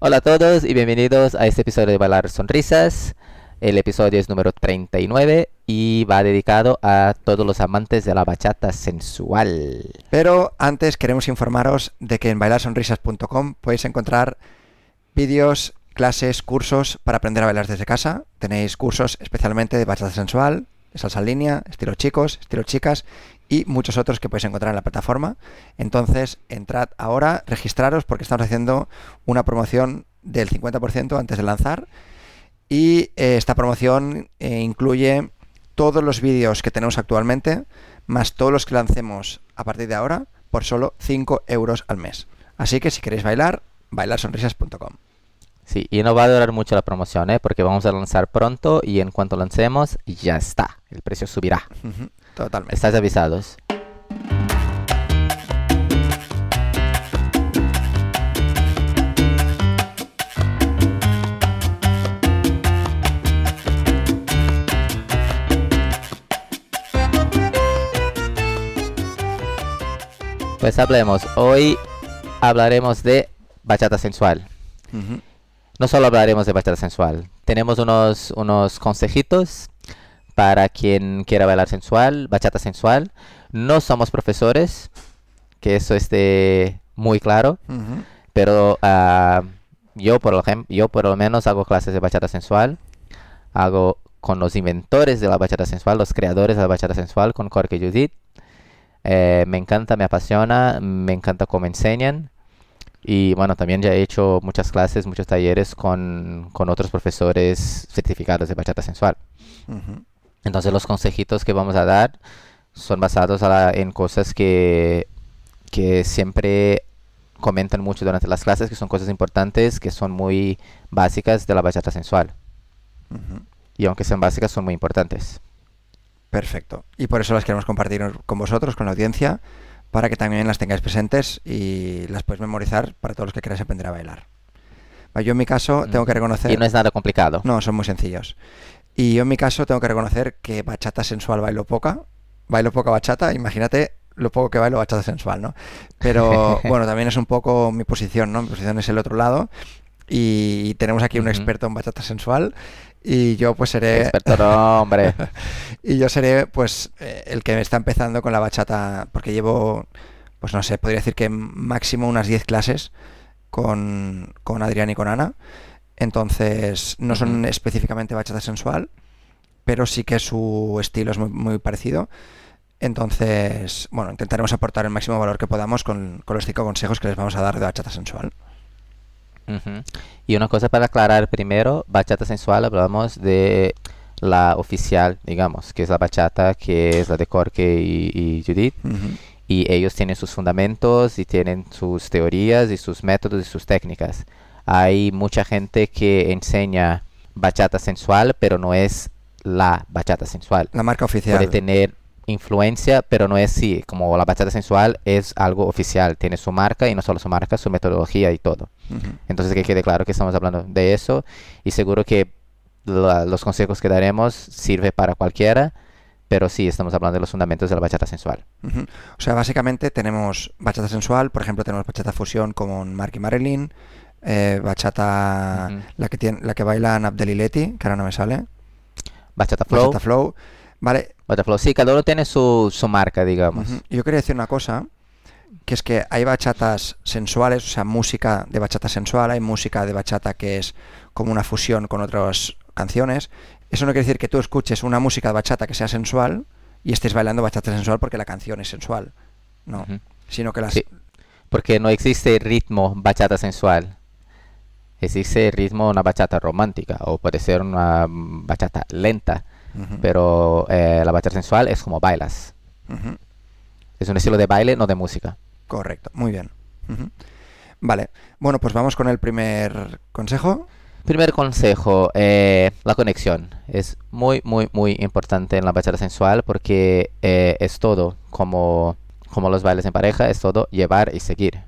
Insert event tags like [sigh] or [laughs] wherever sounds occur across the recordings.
Hola a todos y bienvenidos a este episodio de Bailar Sonrisas. El episodio es número 39 y va dedicado a todos los amantes de la bachata sensual. Pero antes queremos informaros de que en bailarsonrisas.com podéis encontrar vídeos, clases, cursos para aprender a bailar desde casa. Tenéis cursos especialmente de bachata sensual, salsa línea, estilo chicos, estilo chicas y muchos otros que podéis encontrar en la plataforma. Entonces, entrad ahora, registraros porque estamos haciendo una promoción del 50% antes de lanzar. Y eh, esta promoción eh, incluye todos los vídeos que tenemos actualmente, más todos los que lancemos a partir de ahora, por solo 5 euros al mes. Así que si queréis bailar, bailarsonrisas.com. Sí, y no va a durar mucho la promoción, ¿eh? porque vamos a lanzar pronto y en cuanto lancemos, ya está, el precio subirá. Ujú, Totalmente. Estáis avisados. Pues hablemos. Hoy hablaremos de bachata sensual. No solo hablaremos de bachata sensual. Tenemos unos, unos consejitos para quien quiera bailar sensual, bachata sensual. No somos profesores, que eso esté muy claro. Ujú. Pero ah, yo, por ejemplo, yo por lo menos hago clases de bachata sensual. Hago con los inventores de la bachata sensual, los creadores de la bachata sensual, con Jorge y Judith. Eh, me encanta, me apasiona, me encanta cómo enseñan. Y bueno, también ya he hecho muchas clases, muchos talleres con, con otros profesores certificados de bachata sensual. Ujú. Entonces los consejitos que vamos a dar son basados a la- en cosas que, que siempre comentan mucho durante las clases, que son cosas importantes, que son muy básicas de la bachata sensual. Ujú. Y aunque sean básicas, son muy importantes. Perfecto. Y por eso las queremos compartir con vosotros, con la audiencia, para que también las tengáis presentes y las podéis memorizar para todos los que queráis aprender a bailar. Yo en mi caso tengo que reconocer... Y no es nada complicado. No, son muy sencillos. Y yo en mi caso tengo que reconocer que bachata sensual bailo poca. Bailo poca bachata, imagínate lo poco que bailo bachata sensual, ¿no? Pero [laughs] bueno, también es un poco mi posición, ¿no? Mi posición es el otro lado. Y tenemos aquí un experto en bachata sensual. Y yo pues seré... Experto, no, hombre. [laughs] y yo seré pues eh, el que está empezando con la bachata, porque llevo, pues no sé, podría decir que máximo unas 10 clases con, con Adrián y con Ana. Entonces, no son específicamente bachata sensual, pero sí que su estilo es muy, muy parecido. Entonces, bueno, intentaremos aportar el máximo valor que podamos con, con los cinco consejos que les vamos a dar de bachata sensual. Y una cosa para aclarar primero, bachata sensual hablamos de la oficial, digamos, que es la bachata, que es la de Jorge y, y Judith. Y ellos tienen sus fundamentos y tienen sus teorías y sus métodos y sus técnicas. Hay mucha gente que enseña bachata sensual, pero no es la bachata sensual. La marca oficial. Puede tener influencia, pero no es sí, como la bachata sensual es algo oficial, tiene su marca y no solo su marca, su metodología y todo. Ujú. Entonces que quede claro que estamos hablando de eso y seguro que la- los consejos que daremos sirve para cualquiera, pero sí estamos hablando de los fundamentos de la bachata sensual. Ujú. O sea, básicamente tenemos bachata sensual, por ejemplo, tenemos bachata fusión con Mark y Marilyn, eh, bachata, la que tiene, la que bailan que ahora no me sale, Bachata flow. bachata flow, vale. Butterflow, sí, cada uno tiene su, su marca, digamos. Yo quería decir una cosa, que es que hay bachatas sensuales, o sea, música de bachata sensual, hay música de bachata que es como una fusión con otras canciones. Eso no quiere decir que tú escuches una música de bachata que sea sensual y estés bailando bachata sensual porque la canción es sensual, no, sino que las Sí, porque no existe ritmo bachata sensual. Existe ritmo una bachata romántica o puede ser una mm, bachata lenta, pero eh, la bachata sensual es como bailas. Es un estilo de baile, no de música. Correcto, muy bien. Vale, bueno, pues vamos con el primer consejo. Primer consejo, eh, la conexión. Es muy, muy, muy importante en la bachata sensual porque eh, es todo, como, como los bailes en pareja, es todo llevar y seguir.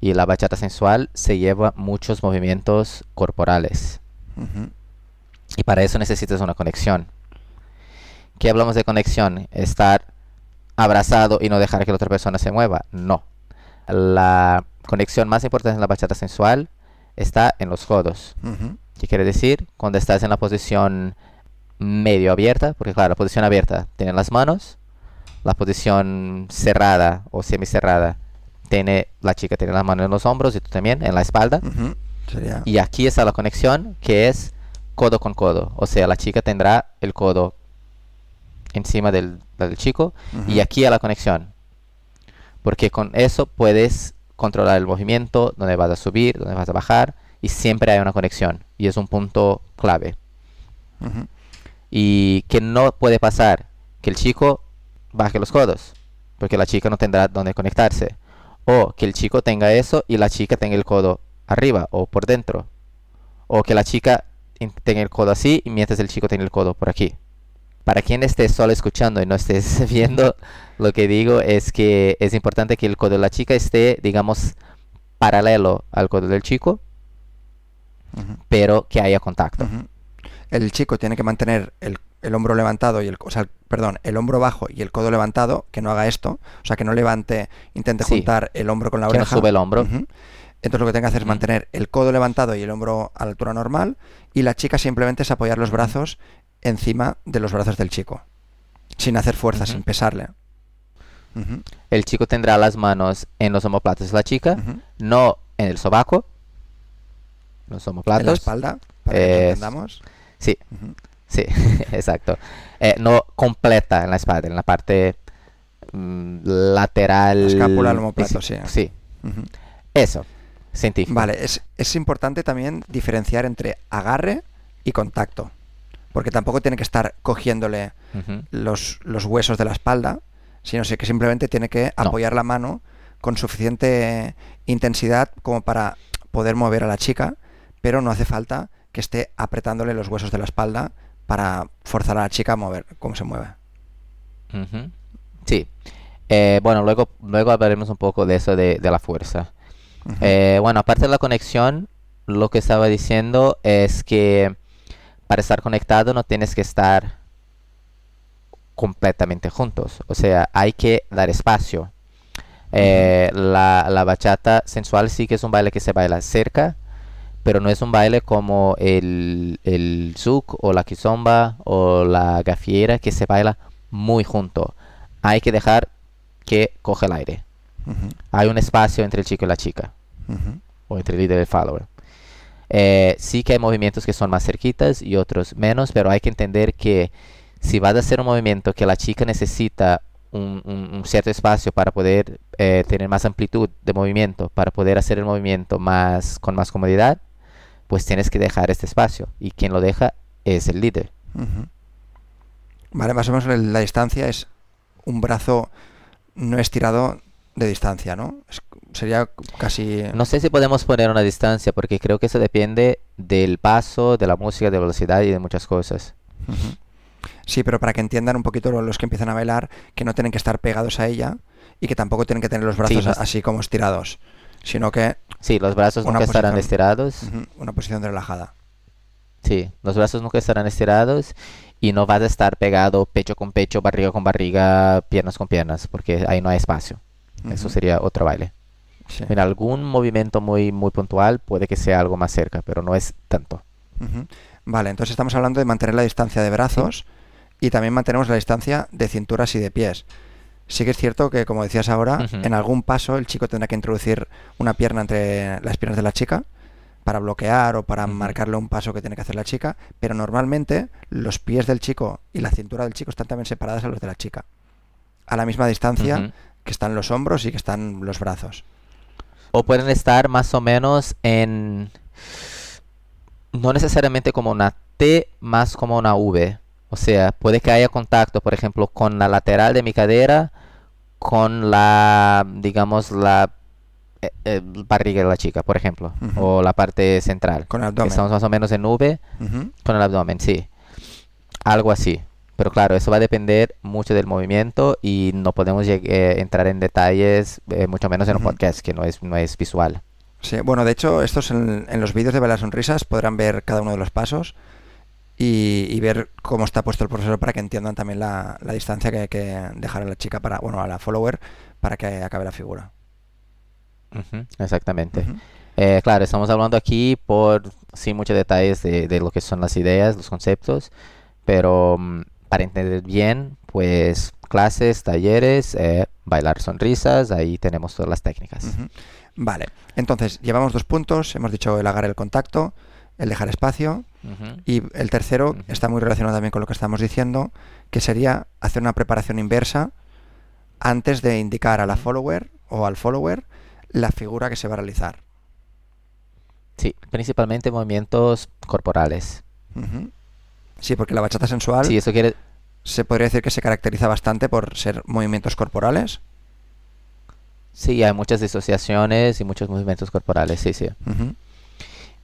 Y la bachata sensual se lleva muchos movimientos corporales. Y para eso necesitas una conexión. ¿Qué hablamos de conexión? Estar abrazado y no dejar que la otra persona se mueva. No. La conexión más importante en la bachata sensual está en los codos. ¿Qué quiere decir? Cuando estás en la posición medio abierta, porque claro, la posición abierta tiene las manos, la posición cerrada o semicerrada tiene la chica tiene las manos en los hombros y tú también en la espalda. Sería... Y aquí está la conexión que es codo con codo. O sea, la chica tendrá el codo encima del, del chico y aquí a la conexión. Porque con eso puedes controlar el movimiento, dónde vas a subir, dónde vas a bajar y siempre hay una conexión. Y es un punto clave. Y que no puede pasar que el chico baje los codos, porque la chica no tendrá dónde conectarse. O que el chico tenga eso y la chica tenga el codo arriba o por dentro. O que la chica tenga el codo así y mientras el chico tenga el codo por aquí. Para quien esté solo escuchando y no estés [laughs] viendo, lo que digo es que es importante que el codo de la chica esté, digamos, paralelo al codo del chico, pero que haya contacto. El chico tiene que mantener el, el hombro levantado y el, o sea, perdón, el hombro bajo y el codo levantado, que no haga esto, o sea, que no levante, intente Sí. juntar el hombro con la Que no oreja. sube el hombro. Entonces lo que tiene que hacer es mantener el codo levantado y el hombro a la altura normal y la chica simplemente es apoyar los brazos encima de los brazos del chico, sin hacer fuerza, sin pesarle. El chico tendrá las manos en los omoplatos de la chica, no en el sobaco. Los En la omoplatos. espalda, para que entendamos. Sí, sí, [laughs] exacto. Eh, no completa en la espalda, en la parte mm, lateral. La escápula, el y omóplato, sí. Sí, Ujú. eso. Científico. Vale, es, es importante también diferenciar entre agarre y contacto. Porque tampoco tiene que estar cogiéndole los, los huesos de la espalda, sino que simplemente tiene que No. apoyar la mano con suficiente intensidad como para poder mover a la chica, pero no hace falta que esté apretándole los huesos de la espalda para forzar a la chica a mover cómo se mueve. Sí. Eh, bueno, luego, luego hablaremos un poco de eso de, de la fuerza. Eh, bueno, aparte de la conexión, lo que estaba diciendo es que para estar conectado no tienes que estar completamente juntos. O sea, hay que dar espacio. Eh, la, la bachata sensual sí que es un baile que se baila cerca, pero no es un baile como el, el zouk o la kizomba o la gafiera que se baila muy junto. Hay que dejar que coge el aire. Hay un espacio entre el chico y la chica o entre el líder y el follower. Eh, sí que hay movimientos que son más cerquitas y otros menos, pero hay que entender que si vas a hacer un movimiento que la chica necesita un, un- un cierto espacio para poder eh, tener más amplitud de movimiento, para poder hacer el movimiento más con más comodidad, pues tienes que dejar este espacio y quien lo deja es el líder. Vale, más o menos la distancia es un brazo no estirado de distancia, ¿no? Es- sería casi... No sé si podemos poner una distancia porque creo que eso depende del paso, de la música, de velocidad y de muchas cosas. Sí, pero para que entiendan un poquito lo- los que empiezan a bailar, que no tienen que estar pegados a ella y que tampoco tienen que tener los brazos así como estirados, sino que Sí, los brazos nunca estarán posición. estirados. ujú, una posición relajada. Sí, los brazos nunca estarán estirados y no vas a estar pegado pecho con pecho, barriga con barriga, piernas con piernas, porque ahí no hay espacio. Eso Ujú. sería otro baile. Sí. En algún movimiento muy, muy puntual puede que sea algo más cerca, pero no es tanto. Ujú. Vale, entonces estamos hablando de mantener la distancia de brazos y también mantenemos la distancia de cinturas y de pies. Sí que es cierto que, como decías ahora, en algún paso el chico tendrá que introducir una pierna entre las piernas de la chica para bloquear o para marcarle un paso que tiene que hacer la chica, pero normalmente los pies del chico y la cintura del chico están también separadas a los de la chica, a la misma distancia que están los hombros y que están los brazos. O pueden estar más o menos en... No necesariamente como una T, más como una V. O sea, puede que haya contacto, por ejemplo, con la lateral de mi cadera, con la, digamos, la eh, eh, barriga de la chica, por ejemplo, o la parte central. Con el abdomen. estamos más o menos en V con el abdomen, sí. Algo así. Pero claro, eso va a depender mucho del movimiento y no podemos eh, entrar en detalles, eh, mucho menos en un podcast que no es, no es visual. Sí, bueno, de hecho, estos en, en los vídeos de Bailar Sonrisas podrán ver cada uno de los pasos y, y ver cómo está puesto el profesor para que entiendan también la, la distancia que hay que dejar a la chica para, bueno, a la follower para que acabe la figura. Exactamente. Eh, claro, estamos hablando aquí por sin muchos detalles de, de lo que son las ideas, los conceptos, pero mm, para entender bien, pues clases, talleres, eh, bailar sonrisas, ahí tenemos todas las técnicas. Vale, entonces llevamos dos puntos, hemos dicho el agarre el contacto, el dejar espacio y el tercero está muy relacionado también con lo que estamos diciendo, que sería hacer una preparación inversa antes de indicar a la follower o al follower la figura que se va a realizar. Sí, principalmente movimientos corporales. Sí, porque la bachata sensual Sí, eso quiere... se podría decir que se caracteriza bastante por ser movimientos corporales. Sí, hay muchas disociaciones y muchos movimientos corporales, sí, sí.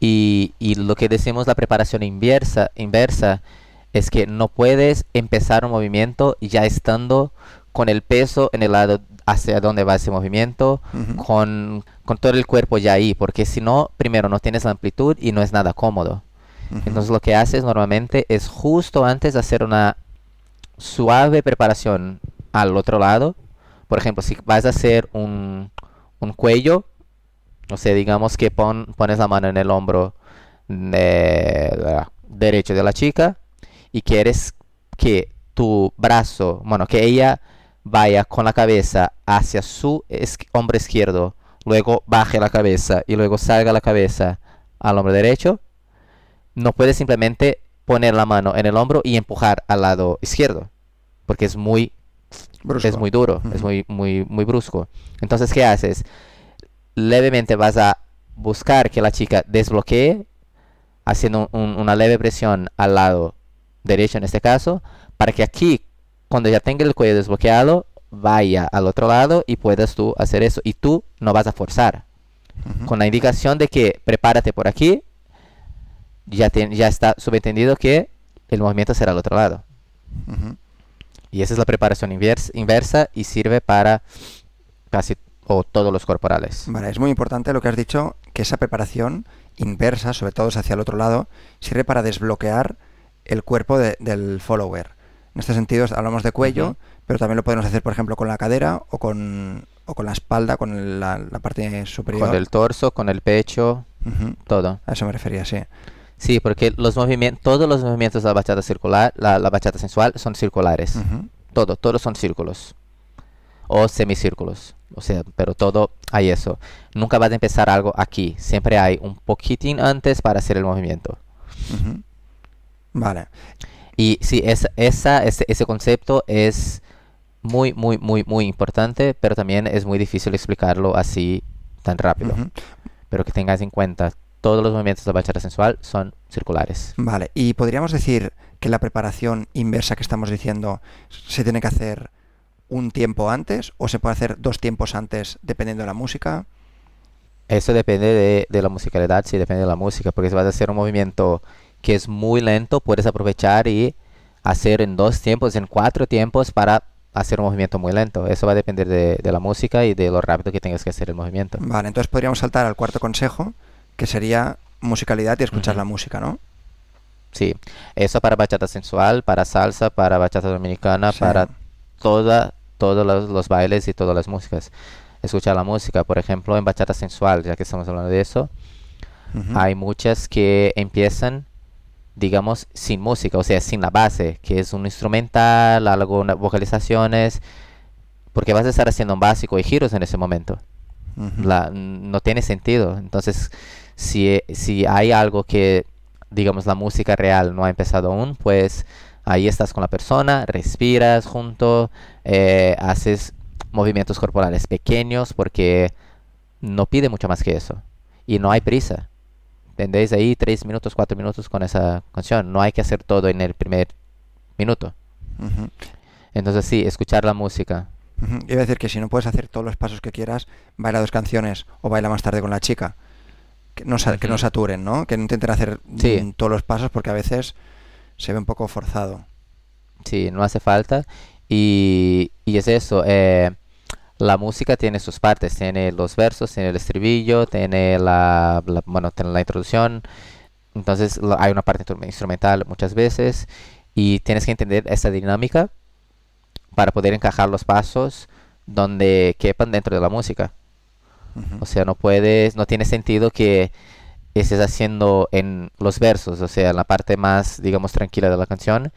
Y, y lo que decimos la preparación inversa, inversa es que no puedes empezar un movimiento ya estando con el peso en el lado hacia donde va ese movimiento, con, con todo el cuerpo ya ahí, porque si no, primero no tienes la amplitud y no es nada cómodo. Entonces lo que haces normalmente es justo antes de hacer una suave preparación al otro lado. Por ejemplo, si vas a hacer un, un cuello, o sea, digamos que pon- pones la mano en el hombro de- la- derecho de la chica y quieres que tu brazo, bueno, que ella vaya con la cabeza hacia su hombro izquierdo, luego baje la cabeza y luego salga la cabeza al hombro derecho, no puedes simplemente poner la mano en el hombro y empujar al lado izquierdo, porque es muy Brusco. es muy duro, es muy, muy, muy brusco. Entonces, ¿qué haces? Levemente vas a buscar que la chica desbloquee, haciendo un- una leve presión al lado derecho en este caso, para que aquí, cuando ya tenga el cuello desbloqueado, vaya al otro lado y puedas tú hacer eso. Y tú no vas a forzar. Con la indicación de que prepárate por aquí, ya, te- ya está subentendido que el movimiento será al otro lado. Y esa es la preparación invers- inversa y sirve para casi o todos los corporales. Vale, es muy importante lo que has dicho, que esa preparación inversa, sobre todo hacia el otro lado, sirve para desbloquear el cuerpo de- del follower. En este sentido hablamos de cuello, pero también lo podemos hacer, por ejemplo, con la cadera o con, o con la espalda, con el- la, la parte superior. Con el torso, con el pecho, todo. A eso me refería, sí. Sí, porque los movimientos, todos los movimientos de la bachata circular, la, la bachata sensual son circulares. Ujú. Todo, todos son círculos. O semicírculos. O sea, pero todo hay eso. Nunca vas a empezar algo aquí. Siempre hay un poquitín antes para hacer el movimiento. Vale. Y sí, esa, esa, ese, ese concepto es muy, muy, muy, muy importante, pero también es muy difícil explicarlo así tan rápido. Pero que tengas en cuenta, todos los movimientos de la bachata sensual son circulares. Vale, y podríamos decir que la preparación inversa que estamos diciendo se tiene que hacer un tiempo antes o se puede hacer dos tiempos antes dependiendo de la música. Eso depende de, de la musicalidad, sí, depende de la música, porque si vas a hacer un movimiento que es muy lento, puedes aprovechar y hacer en dos tiempos, en cuatro tiempos para hacer un movimiento muy lento. Eso va a depender de, de la música y de lo rápido que tengas que hacer el movimiento. Vale, entonces podríamos saltar al cuarto consejo, que sería musicalidad y escuchar la música, ¿no? Sí, eso para bachata sensual, para salsa, para bachata dominicana, Sí. para toda, todos los, los bailes y todas las músicas. Escuchar la música, por ejemplo, en bachata sensual, ya que estamos hablando de eso, hay muchas que empiezan, digamos, sin música, o sea, sin la base, que es un instrumental, algo, vocalizaciones, porque vas a estar haciendo un básico y giros en ese momento. La- no tiene sentido. Entonces, si, si hay algo que, digamos, la música real no ha empezado aún, pues ahí estás con la persona, respiras junto, eh, haces movimientos corporales pequeños porque no pide mucho más que eso. Y no hay prisa. ¿Entendéis? Ahí tres minutos, cuatro minutos con esa canción. No hay que hacer todo en el primer minuto. Ujú. Entonces sí, escuchar la música. Ujú. Iba a decir que si no puedes hacer todos los pasos que quieras, baila dos canciones o baila más tarde con la chica. Que no, sa- que no saturen, ¿no? Que no intenten hacer Sí. todos los pasos porque a veces se ve un poco forzado. Sí, no hace falta. Y, y es eso. eh, la música tiene sus partes. Tiene los versos, tiene el estribillo, tiene la, la- bueno, tiene la introducción. Entonces hay una parte instru- instrumental muchas veces. Y tienes que entender esa dinámica para poder encajar los pasos donde quepan dentro de la música. O sea, no puedes, no tiene sentido que estés haciendo en los versos, o sea, en la parte más, digamos, tranquila de la canción,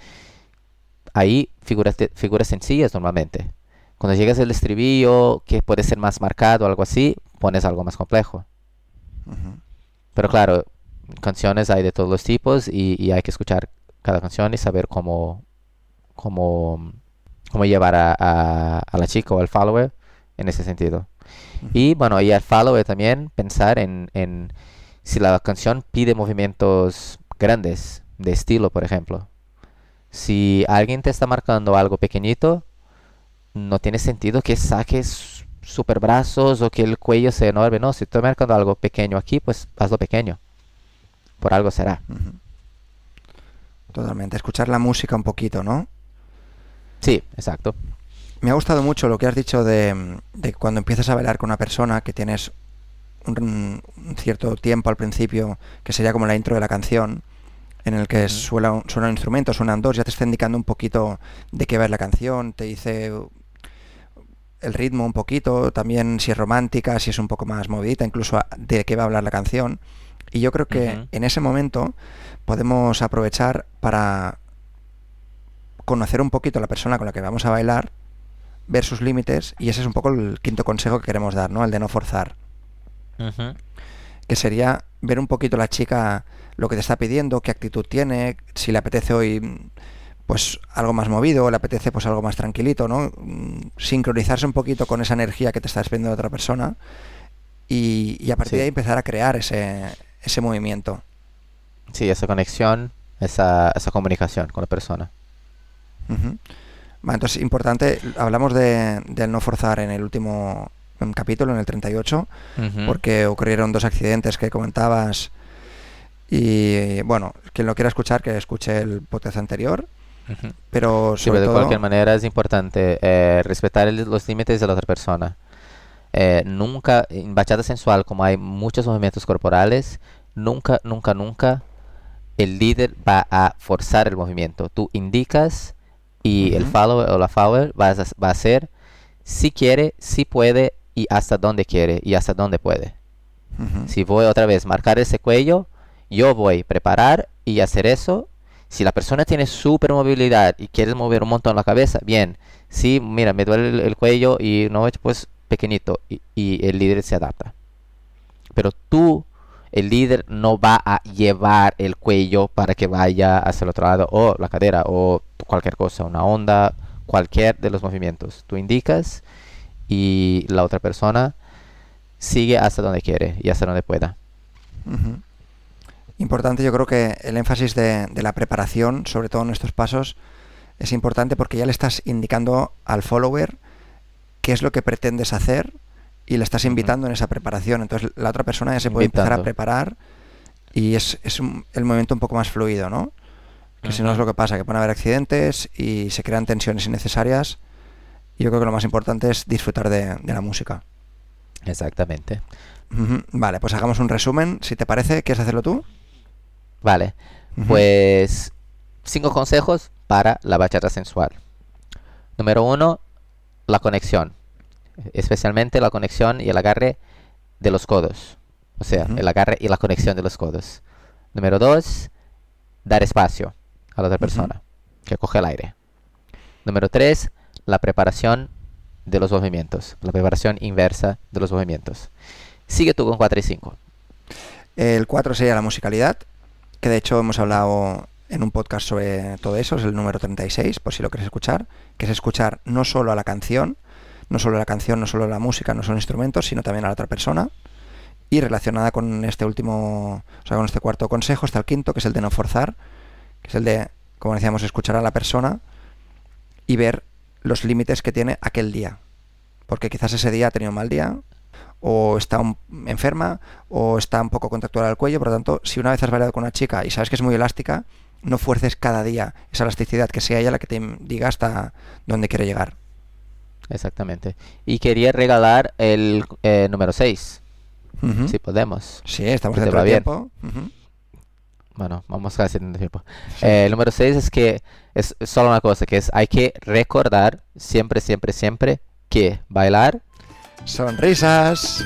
ahí figuras, figuras sencillas normalmente. Cuando llegas al estribillo, que puede ser más marcado o algo así, pones algo más complejo. Pero claro, canciones hay de todos los tipos y, hay que escuchar cada canción y saber cómo, cómo, cómo llevar a, a, la chica o al follower en ese sentido. Y bueno, y al follower también pensar en, en si la canción pide movimientos grandes de estilo, por ejemplo. Si alguien te está marcando algo pequeñito, no tiene sentido que saques super brazos o que el cuello sea enorme. No, si estoy marcando algo pequeño aquí, pues hazlo pequeño. Por algo será. Totalmente. Escuchar la música un poquito, ¿no? Sí, exacto. Me ha gustado mucho lo que has dicho de, de cuando empiezas a bailar con una persona que tienes un, cierto tiempo al principio, que sería como la intro de la canción, en el que suena, un instrumento, suenan dos, ya te está indicando un poquito de qué va la canción, te dice el ritmo un poquito, también si es romántica, si es un poco más movidita, incluso de qué va a hablar la canción. Y yo creo que en ese momento podemos aprovechar para conocer un poquito a la persona con la que vamos a bailar, ver sus límites, y ese es un poco el quinto consejo que queremos dar, ¿no? El de no forzar. Que sería ver un poquito la chica lo que te está pidiendo, qué actitud tiene, si le apetece hoy pues algo más movido, le apetece pues algo más tranquilito, ¿no? Mm, sincronizarse un poquito con esa energía que te está despidiendo de otra persona y, a partir de ahí empezar a crear ese, ese movimiento. Sí, esa conexión, esa, esa comunicación con la persona. entonces, importante, hablamos de, del no forzar en el último capítulo, en el 38, porque ocurrieron dos accidentes que comentabas. Y bueno, quien lo quiera escuchar, que escuche el podcast anterior. Pero sobre de todo... cualquier manera es importante eh, respetar los límites de la otra persona. Eh, nunca, en bachata sensual, como hay muchos movimientos corporales, nunca, nunca, nunca el líder va a forzar el movimiento. Tú indicas y el follower o la follower va a, va a hacer si quiere, si puede y hasta dónde quiere y hasta dónde puede. Si voy otra vez marcar ese cuello, yo voy a preparar y hacer eso. Si la persona tiene super movilidad y quiere mover un montón la cabeza, bien. Si, mira, me duele el, cuello y no, pues pequeñito y, y el líder se adapta. Pero tú, el líder, no va a llevar el cuello para que vaya hacia el otro lado o la cadera o cualquier cosa, una onda, cualquier de los movimientos. Tú indicas y la otra persona sigue hasta donde quiere y hasta donde pueda. Importante, yo creo que el énfasis de, la preparación, sobre todo en estos pasos, es importante porque ya le estás indicando al follower qué es lo que pretendes hacer y le estás invitando en esa preparación. Entonces la otra persona ya se puede empezar a preparar y es, el momento un poco más fluido, ¿no? Que si no es lo que pasa, que pueden haber accidentes y se crean tensiones innecesarias yo creo que lo más importante es disfrutar de, la música. Exactamente. Vale, pues hagamos un resumen. Si te parece, ¿quieres hacerlo tú? Vale. Pues cinco consejos para la bachata sensual. Número uno, la conexión. Especialmente la conexión y el agarre de los codos. O sea, el agarre y la conexión de los codos. Número dos, dar espacio a la otra persona que coge el aire. Número tres, la preparación de los movimientos, la preparación inversa de los movimientos. Sigue tú con 4 y 5. El 4 sería la musicalidad, que de hecho hemos hablado en un podcast sobre todo eso, es el número 36, por si lo quieres escuchar, que es escuchar no solo a la canción, no solo a la canción, no solo a la música, no solo instrumentos, sino también a la otra persona. Y relacionada con este último, o sea, con este cuarto consejo, está el quinto, que es el de no forzar, que es el de, como decíamos, escuchar a la persona y ver los límites que tiene aquel día. Porque quizás ese día ha tenido un mal día, o está enferma, o está un poco contractual al cuello. Por lo tanto, si una vez has bailado con una chica y sabes que es muy elástica, no fuerces cada día esa elasticidad, que sea ella la que te diga hasta dónde quiere llegar. Exactamente. Y quería regalar el eh, número 6. Si podemos. Sí, estamos dentro del tiempo. Bueno, vamos a hacer tiempo. el número 6 es que es solo una cosa, que es hay que recordar siempre, siempre, siempre que bailar. Sonrisas.